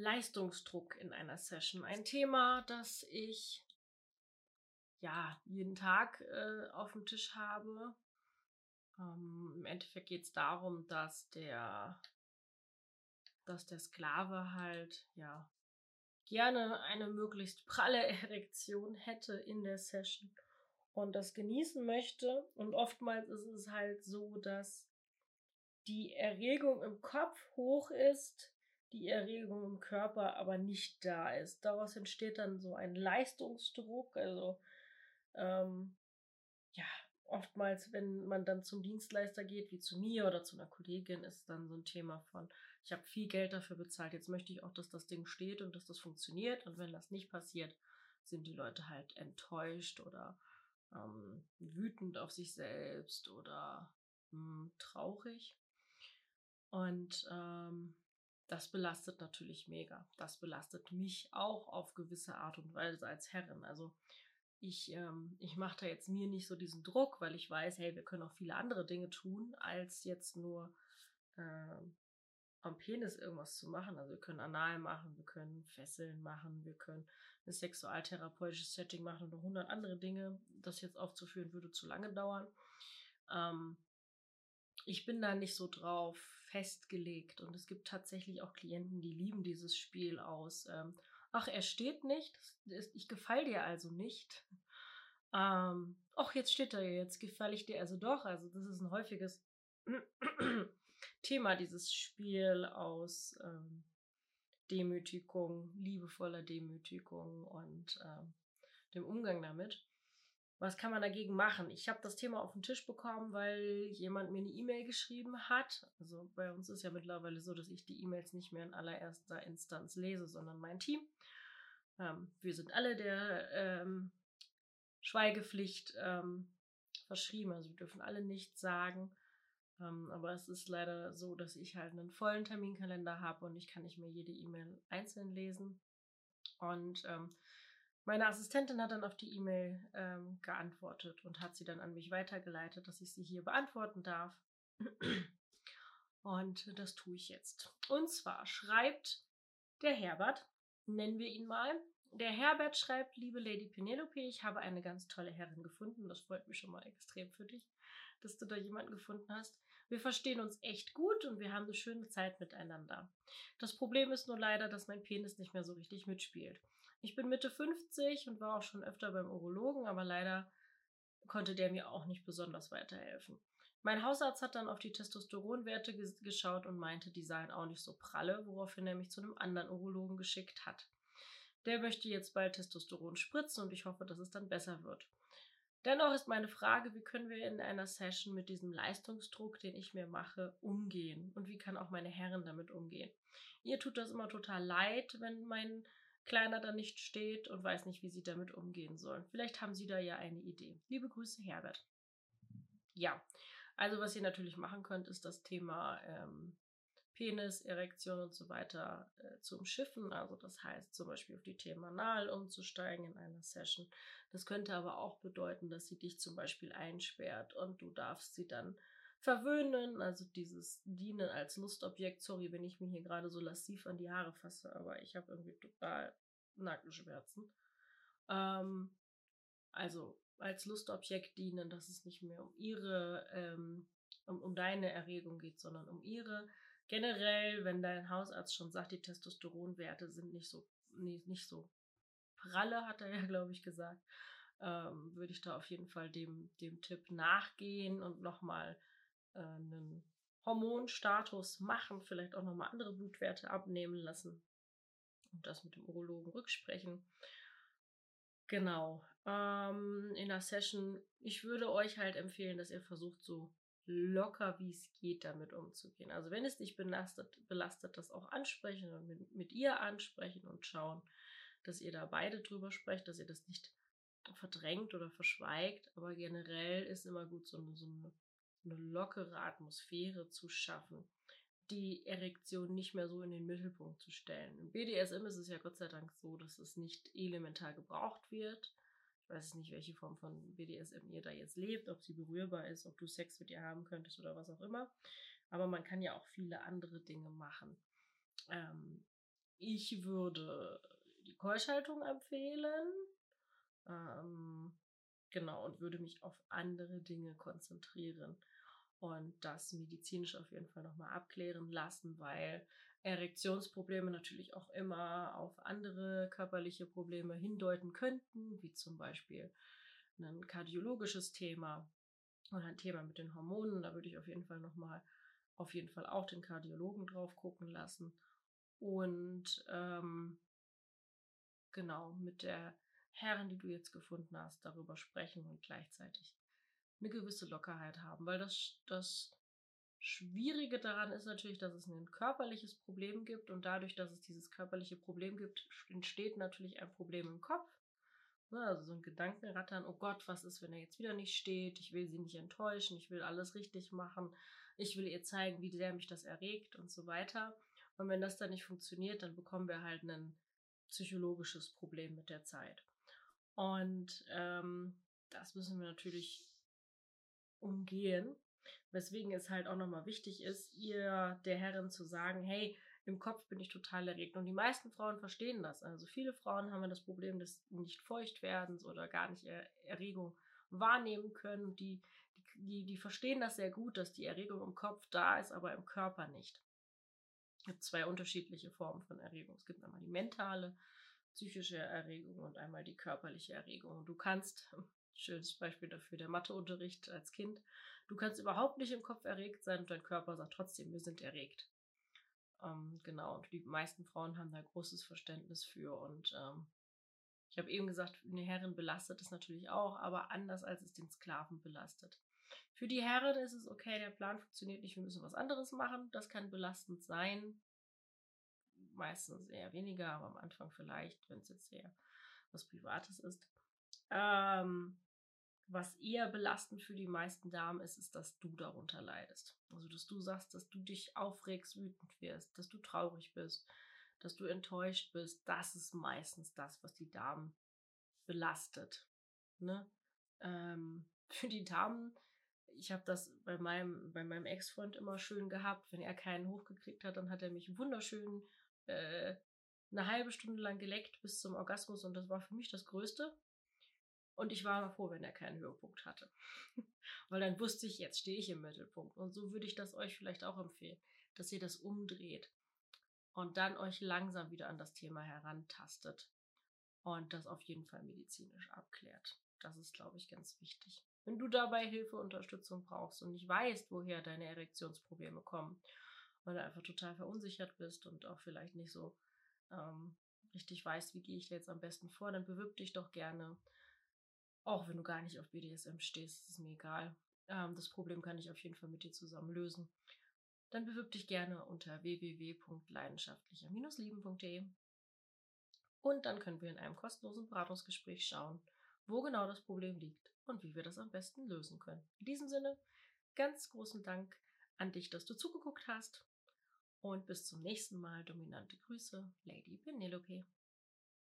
Leistungsdruck in einer Session. Ein Thema, das ich ja jeden Tag äh, auf dem Tisch habe. Ähm, Im Endeffekt geht es darum, dass der, dass der Sklave halt ja gerne eine möglichst pralle Erektion hätte in der Session und das genießen möchte. Und oftmals ist es halt so, dass die Erregung im Kopf hoch ist, die Erregung im Körper aber nicht da ist. Daraus entsteht dann so ein Leistungsdruck. Also ähm, ja, oftmals, wenn man dann zum Dienstleister geht, wie zu mir oder zu einer Kollegin, ist dann so ein Thema von, ich habe viel Geld dafür bezahlt, jetzt möchte ich auch, dass das Ding steht und dass das funktioniert. Und wenn das nicht passiert, sind die Leute halt enttäuscht oder ähm, wütend auf sich selbst oder mh, hm, traurig. Und ähm, das belastet natürlich mega. Das belastet mich auch auf gewisse Art und Weise als Herrin. Also ich, ähm, ich mache da jetzt mir nicht so diesen Druck, weil ich weiß, hey, wir können auch viele andere Dinge tun, als jetzt nur ähm, am Penis irgendwas zu machen. Also wir können Anal machen, wir können Fesseln machen, wir können ein sexualtherapeutisches Setting machen und noch hundert andere Dinge. Das jetzt aufzuführen würde zu lange dauern. Ähm, ich bin da nicht so drauf festgelegt und es gibt tatsächlich auch Klienten, die lieben dieses Spiel aus. Ähm, ach, er steht nicht, ich gefalle dir also nicht. Ähm, ach, jetzt steht er, jetzt gefalle ich dir also doch. Also das ist ein häufiges Thema, dieses Spiel aus ähm, Demütigung, liebevoller Demütigung und ähm, dem Umgang damit. Was kann man dagegen machen? Ich habe das Thema auf den Tisch bekommen, weil jemand mir eine E-Mail geschrieben hat. Also bei uns ist ja mittlerweile so, dass ich die E-Mails nicht mehr in allererster Instanz lese, sondern mein Team. Ähm, wir sind alle der ähm, Schweigepflicht ähm, verschrieben, also wir dürfen alle nichts sagen. Ähm, aber es ist leider so, dass ich halt einen vollen Terminkalender habe und ich kann nicht mehr jede E-Mail einzeln lesen. Und ähm, meine Assistentin hat dann auf die E-Mail ähm, geantwortet und hat sie dann an mich weitergeleitet, dass ich sie hier beantworten darf. Und das tue ich jetzt. Und zwar schreibt der Herbert, nennen wir ihn mal. Der Herbert schreibt, liebe Lady Penelope, ich habe eine ganz tolle Herrin gefunden. Das freut mich schon mal extrem für dich, dass du da jemanden gefunden hast. Wir verstehen uns echt gut und wir haben eine schöne Zeit miteinander. Das Problem ist nur leider, dass mein Penis nicht mehr so richtig mitspielt. Ich bin Mitte 50 und war auch schon öfter beim Urologen, aber leider konnte der mir auch nicht besonders weiterhelfen. Mein Hausarzt hat dann auf die Testosteronwerte geschaut und meinte, die seien auch nicht so pralle, woraufhin er mich zu einem anderen Urologen geschickt hat. Der möchte jetzt bald Testosteron spritzen und ich hoffe, dass es dann besser wird. Dennoch ist meine Frage, wie können wir in einer Session mit diesem Leistungsdruck, den ich mir mache, umgehen? Und wie kann auch meine Herren damit umgehen? Ihr tut das immer total leid, wenn mein Kleiner da nicht steht und weiß nicht, wie sie damit umgehen sollen. Vielleicht haben Sie da ja eine Idee. Liebe Grüße, Herbert. Ja, also was ihr natürlich machen könnt, ist das Thema ähm, Penis, Erektion und so weiter äh, zu umschiffen. Also das heißt zum Beispiel auf die Themen Anal umzusteigen in einer Session. Das könnte aber auch bedeuten, dass sie dich zum Beispiel einsperrt und du darfst sie dann verwöhnen, also dieses Dienen als Lustobjekt. Sorry, wenn ich mir hier gerade so lassiv an die Haare fasse, aber ich habe irgendwie total Nackenschmerzen. Ähm, also als Lustobjekt dienen, dass es nicht mehr um ihre, ähm, um, um deine Erregung geht, sondern um ihre generell, wenn dein Hausarzt schon sagt, die Testosteronwerte sind nicht so, nee, nicht so pralle, hat er ja, glaube ich, gesagt, ähm, würde ich da auf jeden Fall dem, dem Tipp nachgehen und nochmal einen Hormonstatus machen, vielleicht auch nochmal andere Blutwerte abnehmen lassen und das mit dem Urologen rücksprechen. Genau. Ähm, in der Session, ich würde euch halt empfehlen, dass ihr versucht, so locker wie es geht, damit umzugehen. Also wenn es dich belastet, belastet das auch ansprechen und mit, mit ihr ansprechen und schauen, dass ihr da beide drüber sprecht, dass ihr das nicht verdrängt oder verschweigt. Aber generell ist immer gut, so eine, so eine, eine lockere Atmosphäre zu schaffen, die Erektion nicht mehr so in den Mittelpunkt zu stellen. Im BDSM ist es ja Gott sei Dank so, dass es nicht elementar gebraucht wird ich weiß nicht, welche Form von BDSM ihr da jetzt lebt, ob sie berührbar ist, ob du Sex mit ihr haben könntest oder was auch immer. Aber man kann ja auch viele andere Dinge machen. Ähm, ich würde die Keuschhaltung empfehlen. Genau, und würde mich auf andere Dinge konzentrieren und das medizinisch auf jeden Fall nochmal abklären lassen, weil Erektionsprobleme natürlich auch immer auf andere körperliche Probleme hindeuten könnten, wie zum Beispiel ein kardiologisches Thema oder ein Thema mit den Hormonen. Da würde ich auf jeden Fall nochmal auf jeden Fall auch den Kardiologen drauf gucken lassen. Und ähm, genau mit der Herren, die du jetzt gefunden hast, darüber sprechen und gleichzeitig eine gewisse Lockerheit haben. Weil das, das Schwierige daran ist natürlich, dass es ein körperliches Problem gibt und dadurch, dass es dieses körperliche Problem gibt, entsteht natürlich ein Problem im Kopf. Ne, also so ein Gedankenrattern, oh Gott, was ist, wenn er jetzt wieder nicht steht? Ich will sie nicht enttäuschen, ich will alles richtig machen, ich will ihr zeigen, wie sehr mich das erregt und so weiter. Und wenn das dann nicht funktioniert, dann bekommen wir halt ein psychologisches Problem mit der Zeit. Und ähm, das müssen wir natürlich umgehen. Weswegen es halt auch nochmal wichtig ist, ihr der Herrin zu sagen, hey, im Kopf bin ich total erregt. Und die meisten Frauen verstehen das. Also viele Frauen haben ja das Problem des nicht feucht werdens oder gar nicht er Erregung wahrnehmen können. Die, die, die verstehen das sehr gut, dass die Erregung im Kopf da ist, aber im Körper nicht. Es gibt zwei unterschiedliche Formen von Erregung. Es gibt einmal die mentale, psychische Erregung und einmal die körperliche Erregung. Du kannst, schönes Beispiel dafür, der Matheunterricht als Kind, du kannst überhaupt nicht im Kopf erregt sein und dein Körper sagt trotzdem, wir sind erregt. Ähm, genau, und die meisten Frauen haben da großes Verständnis für. Und ähm, ich habe eben gesagt, eine Herrin belastet es natürlich auch, aber anders als es den Sklaven belastet. Für die Herren ist es okay, der Plan funktioniert nicht, wir müssen was anderes machen. Das kann belastend sein. Meistens eher weniger, aber am Anfang vielleicht, wenn es jetzt eher was Privates ist. Ähm, was eher belastend für die meisten Damen ist, ist, dass du darunter leidest. Also, dass du sagst, dass du dich aufregst, wütend wirst, dass du traurig bist, dass du enttäuscht bist. Das ist meistens das, was die Damen belastet. Ne? Ähm, für die Damen, ich habe das bei meinem, bei meinem Ex-Freund immer schön gehabt. Wenn er keinen hochgekriegt hat, dann hat er mich wunderschön äh, eine halbe Stunde lang geleckt bis zum Orgasmus und das war für mich das Größte. Und ich war froh, wenn er keinen Höhepunkt hatte. Weil dann wusste ich, jetzt stehe ich im Mittelpunkt. Und so würde ich das euch vielleicht auch empfehlen, dass ihr das umdreht und dann euch langsam wieder an das Thema herantastet und das auf jeden Fall medizinisch abklärt. Das ist, glaube ich, ganz wichtig. Wenn du dabei Hilfe, Unterstützung brauchst und nicht weißt, woher deine Erektionsprobleme kommen, weil du einfach total verunsichert bist und auch vielleicht nicht so ähm, richtig weißt, wie gehe ich jetzt am besten vor, dann bewirb dich doch gerne auch wenn du gar nicht auf BDSM stehst, ist mir egal. Ähm, das Problem kann ich auf jeden Fall mit dir zusammen lösen. Dann bewirb dich gerne unter www.leidenschaftlicher-lieben.de und dann können wir in einem kostenlosen Beratungsgespräch schauen, wo genau das Problem liegt und wie wir das am besten lösen können. In diesem Sinne, ganz großen Dank an dich, dass du zugeguckt hast und bis zum nächsten Mal. Dominante Grüße, Lady Penelope.